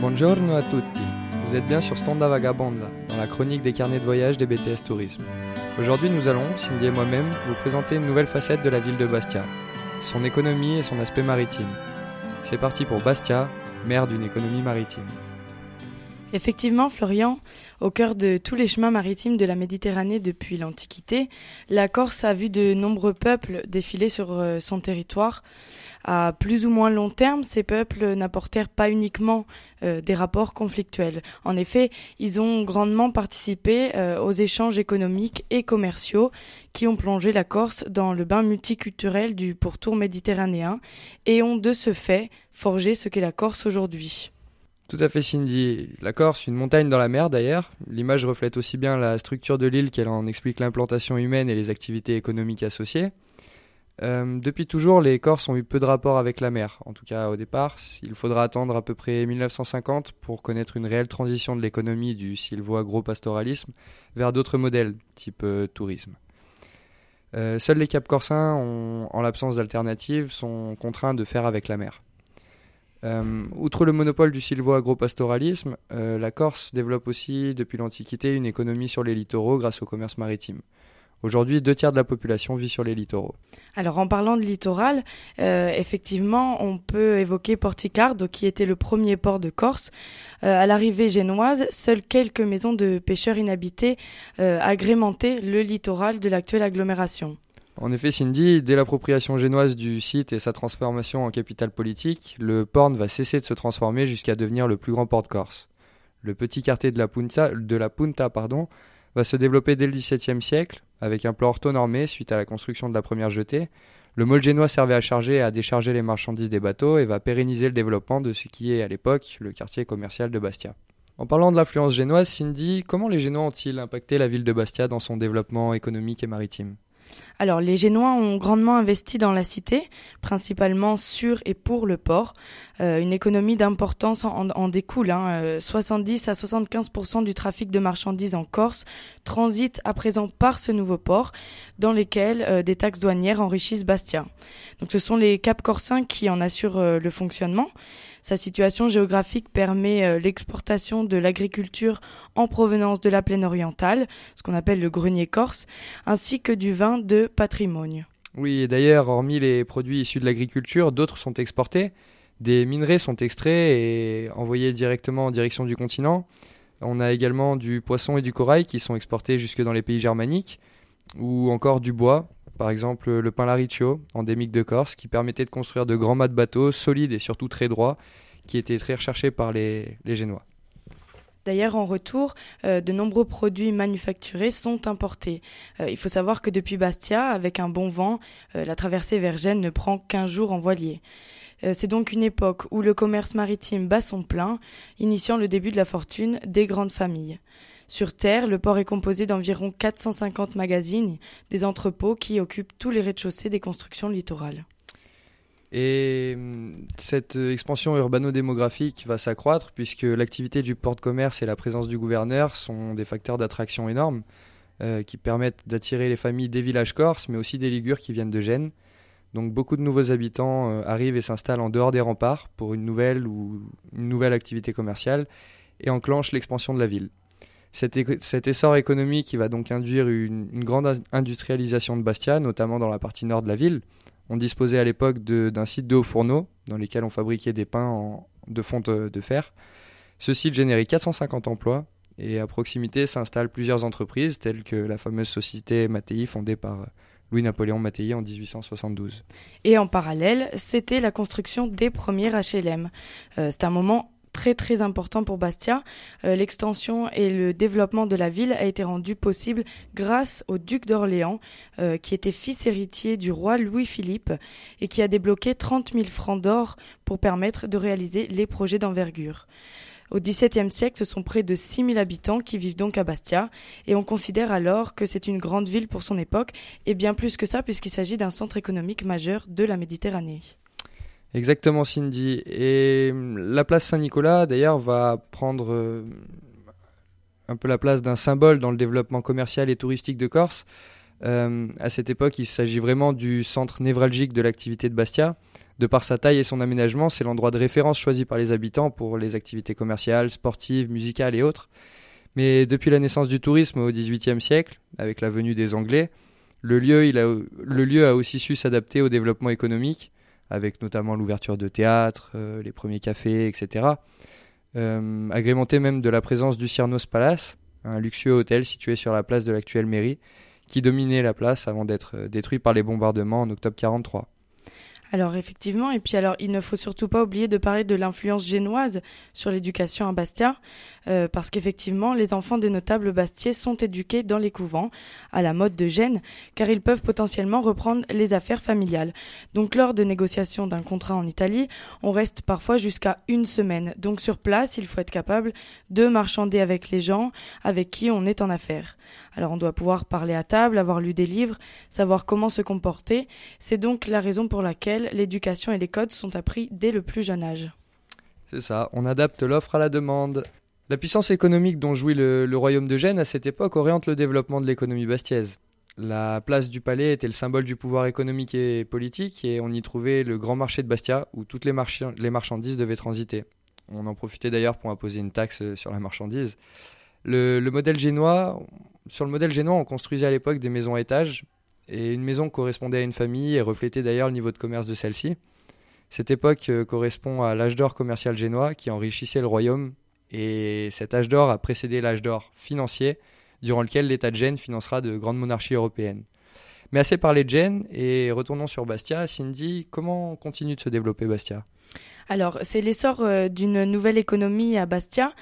Buongiorno a tutti. Vous êtes bien sur Stonda Vagabonda, dans la chronique des carnets de voyage des BTS Tourisme. Aujourd'hui, nous allons, Cindy et moi-même, vous présenter une nouvelle facette de la ville de Bastia, son économie et son aspect maritime. C'est parti pour Bastia, maire d'une économie maritime. Effectivement, Florian, au cœur de tous les chemins maritimes de la Méditerranée depuis l'Antiquité, la Corse a vu de nombreux peuples défiler sur euh, son territoire. À plus ou moins long terme, ces peuples n'apportèrent pas uniquement euh, des rapports conflictuels. En effet, ils ont grandement participé euh, aux échanges économiques et commerciaux qui ont plongé la Corse dans le bain multiculturel du pourtour méditerranéen et ont de ce fait forgé ce qu'est la Corse aujourd'hui. Tout à fait Cindy. La Corse, une montagne dans la mer d'ailleurs. L'image reflète aussi bien la structure de l'île qu'elle en explique l'implantation humaine et les activités économiques associées. Euh, depuis toujours, les Corses ont eu peu de rapport avec la mer. En tout cas, au départ, il faudra attendre à peu près 1950 pour connaître une réelle transition de l'économie du sylvo-agro-pastoralisme vers d'autres modèles, type euh, tourisme. Euh, seuls les Cap Corsins, en l'absence d'alternative, sont contraints de faire avec la mer. outre le monopole du sylvo-agro-pastoralisme, la Corse développe aussi depuis l'Antiquité une économie sur les littoraux grâce au commerce maritime. Aujourd'hui, deux tiers de la population vit sur les littoraux. Alors, en parlant de littoral, euh, effectivement, on peut évoquer Porticardo, qui était le premier port de Corse. Euh, à l'arrivée génoise, seules quelques maisons de pêcheurs inhabitées euh, agrémentaient le littoral de l'actuelle agglomération. En effet, Cindy, dès l'appropriation génoise du site et sa transformation en capitale politique, le port va cesser de se transformer jusqu'à devenir le plus grand port de Corse. Le petit quartier de la Punta, de la Punta pardon, va se développer dès le XVIIe siècle, avec un plan orthonormé suite à la construction de la première jetée. Le môle génois servait à charger et à décharger les marchandises des bateaux et va pérenniser le développement de ce qui est à l'époque le quartier commercial de Bastia. En parlant de l'influence génoise, Cindy, comment les Génois ont-ils impacté la ville de Bastia dans son développement économique et maritime? Alors, les Génois ont grandement investi dans la cité, principalement sur et pour le port. Euh, une économie d'importance en, découle. 70 hein. euh, à 75% du trafic de marchandises en Corse transite à présent par ce nouveau port, dans lequel euh, des taxes douanières enrichissent Bastia. Donc, ce sont les Cap Corsins qui en assurent le fonctionnement. Sa situation géographique permet euh, l'exportation de l'agriculture en provenance de la plaine orientale, ce qu'on appelle le grenier corse, ainsi que du vin de patrimoine. Oui, et d'ailleurs, hormis les produits issus de l'agriculture, d'autres sont exportés. Des minerais sont extraits et envoyés directement en direction du continent. On a également du poisson et du corail qui sont exportés jusque dans les pays germaniques, ou encore du bois, par exemple le pain lariccio, endémique de Corse, qui permettait de construire de grands mâts de bateaux solides et surtout très droits, qui étaient très recherchés par les, Génois. D'ailleurs, en retour, euh, de nombreux produits manufacturés sont importés. Euh, il faut savoir que depuis Bastia, avec un bon vent, euh, la traversée vers Gênes ne prend qu'un jour en voilier. C'est donc une époque où le commerce maritime bat son plein, initiant le début de la fortune des grandes familles. Sur Terre, le port est composé d'environ 450 magazines, des entrepôts qui occupent tous les rez-de-chaussée des constructions littorales. Et hum, cette expansion urbano-démographique va s'accroître puisque l'activité du port de commerce et la présence du gouverneur sont des facteurs d'attraction énormes euh, qui permettent d'attirer les familles des villages corses mais aussi des ligures qui viennent de Gênes. Donc beaucoup de nouveaux habitants euh, arrivent et s'installent en dehors des remparts pour une nouvelle ou une nouvelle activité commerciale et enclenchent l'expansion de la ville. Cet, essor économique qui va donc induire une, grande industrialisation de Bastia, notamment dans la partie nord de la ville. On disposait à l'époque d'un site de hauts fourneaux dans lesquels on fabriquait des pains de fonte de fer. Ce site générait 450 emplois et à proximité s'installent plusieurs entreprises telles que la fameuse société Mattei fondée par Louis-Napoléon Mattei en 1872. Et en parallèle, c'était la construction des premiers HLM. Euh, c'est un moment très très important pour Bastia. Euh, l'extension et le développement de la ville a été rendu possible grâce au duc d'Orléans, euh, qui était fils héritier du roi Louis-Philippe et qui a débloqué 30 000 francs d'or pour permettre de réaliser les projets d'envergure. Au XVIIe siècle, ce sont près de 6 000 habitants qui vivent donc à Bastia, et on considère alors que c'est une grande ville pour son époque, et bien plus que ça puisqu'il s'agit d'un centre économique majeur de la Méditerranée. Exactement, Cindy. Et hum, la place Saint-Nicolas, d'ailleurs, va prendre euh, un peu la place d'un symbole dans le développement commercial et touristique de Corse. Euh, à cette époque, il s'agit vraiment du centre névralgique de l'activité de Bastia. De par sa taille et son aménagement, c'est l'endroit de référence choisi par les habitants pour les activités commerciales, sportives, musicales et autres. Mais depuis la naissance du tourisme au XVIIIe siècle, avec la venue des Anglais, le lieu, a aussi su s'adapter au développement économique, avec notamment l'ouverture de théâtres, euh, les premiers cafés, etc. Euh, agrémenté même de la présence du Cyrnos Palace, un luxueux hôtel situé sur la place de l'actuelle mairie, qui dominait la place avant d'être euh, détruit par les bombardements en octobre 43. Alors effectivement, et puis alors il ne faut surtout pas oublier de parler de l'influence génoise sur l'éducation à Bastia, euh, parce qu'effectivement les enfants des notables bastiais sont éduqués dans les couvents, à la mode de Gênes, car ils peuvent potentiellement reprendre les affaires familiales. Donc lors de négociations d'un contrat en Italie, on reste parfois jusqu'à une semaine. Donc sur place, il faut être capable de marchander avec les gens avec qui on est en affaires. Alors on doit pouvoir parler à table, avoir lu des livres, savoir comment se comporter. C'est donc la raison pour laquelle l'éducation et les codes sont appris dès le plus jeune âge. C'est ça, on adapte l'offre à la demande. La puissance économique dont jouit le, royaume de Gênes à cette époque oriente le développement de l'économie bastiaise. La place du palais était le symbole du pouvoir économique et politique et on y trouvait le grand marché de Bastia où toutes les, marchandises devaient transiter. On en profitait d'ailleurs pour imposer une taxe sur la marchandise. Le, le modèle génois, sur le modèle génois, on construisait à l'époque des maisons à étages, et une maison correspondait à une famille et reflétait d'ailleurs le niveau de commerce de celle-ci. Cette époque euh, correspond à l'âge d'or commercial génois qui enrichissait le royaume, et cet âge d'or a précédé l'âge d'or financier, durant lequel l'État de Gênes financera de grandes monarchies européennes. Mais assez parlé de Gênes, et retournons sur Bastia. Cindy, comment continue de se développer Bastia? Alors, c'est l'essor euh, d'une nouvelle économie à Bastia,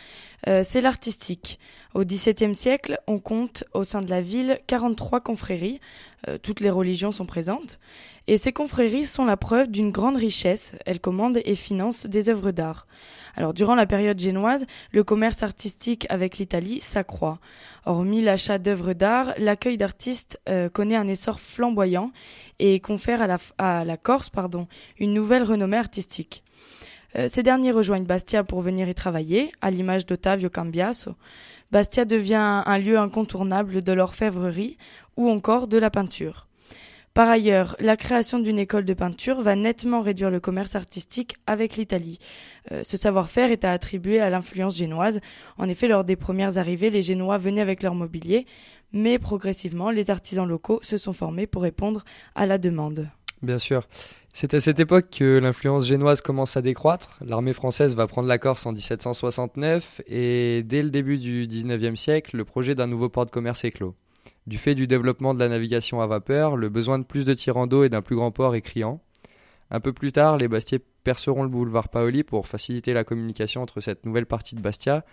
euh, c'est l'artistique. Au XVIIe siècle, on compte au sein de la ville 43 confréries, euh, toutes les religions sont présentes, et ces confréries sont la preuve d'une grande richesse, elles commandent et financent des œuvres d'art. Alors durant la période génoise, le commerce artistique avec l'Italie s'accroît. Hormis l'achat d'œuvres d'art, l'accueil d'artistes connaît un essor flamboyant et confère à la, à la Corse pardon, une nouvelle renommée artistique. Euh, ces derniers rejoignent Bastia pour venir y travailler, à l'image d'Ottavio Cambiaso. Bastia devient un lieu incontournable de l'orfèvrerie ou encore de la peinture. Par ailleurs, la création d'une école de peinture va nettement réduire le commerce artistique avec l'Italie. Euh, ce savoir-faire est à attribuer à l'influence génoise. En effet, lors des premières arrivées, les Génois venaient avec leur mobilier, mais progressivement, les artisans locaux se sont formés pour répondre à la demande. Bien sûr. C'est à cette époque que l'influence génoise commence à décroître. L'armée française va prendre la Corse en 1769 et dès le début du 19e siècle, le projet d'un nouveau port de commerce est clos. Du fait du développement de la navigation à vapeur, le besoin de plus de tirants d'eau et d'un plus grand port est criant. Un peu plus tard, les Bastiers perceront le boulevard Paoli pour faciliter la communication entre cette nouvelle partie de Bastia,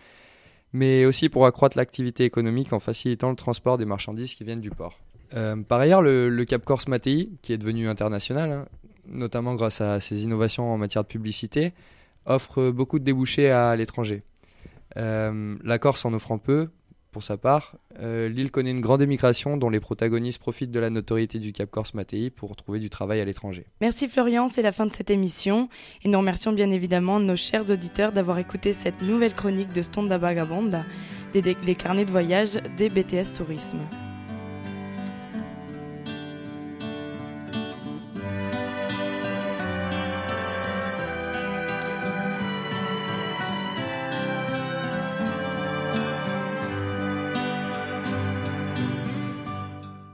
mais aussi pour accroître l'activité économique en facilitant le transport des marchandises qui viennent du port. Euh, par ailleurs, le, Cap Corse Mattei, qui est devenu international, hein, notamment grâce à ses innovations en matière de publicité, offre beaucoup de débouchés à l'étranger. Euh, la Corse en offrant peu, pour sa part, euh, l'île connaît une grande émigration dont les protagonistes profitent de la notoriété du Cap Corse Mattei pour trouver du travail à l'étranger. Merci Florian, c'est la fin de cette émission et nous remercions bien évidemment nos chers auditeurs d'avoir écouté cette nouvelle chronique de Stonda Vagabonda, les, les carnets de voyage des BTS Tourisme.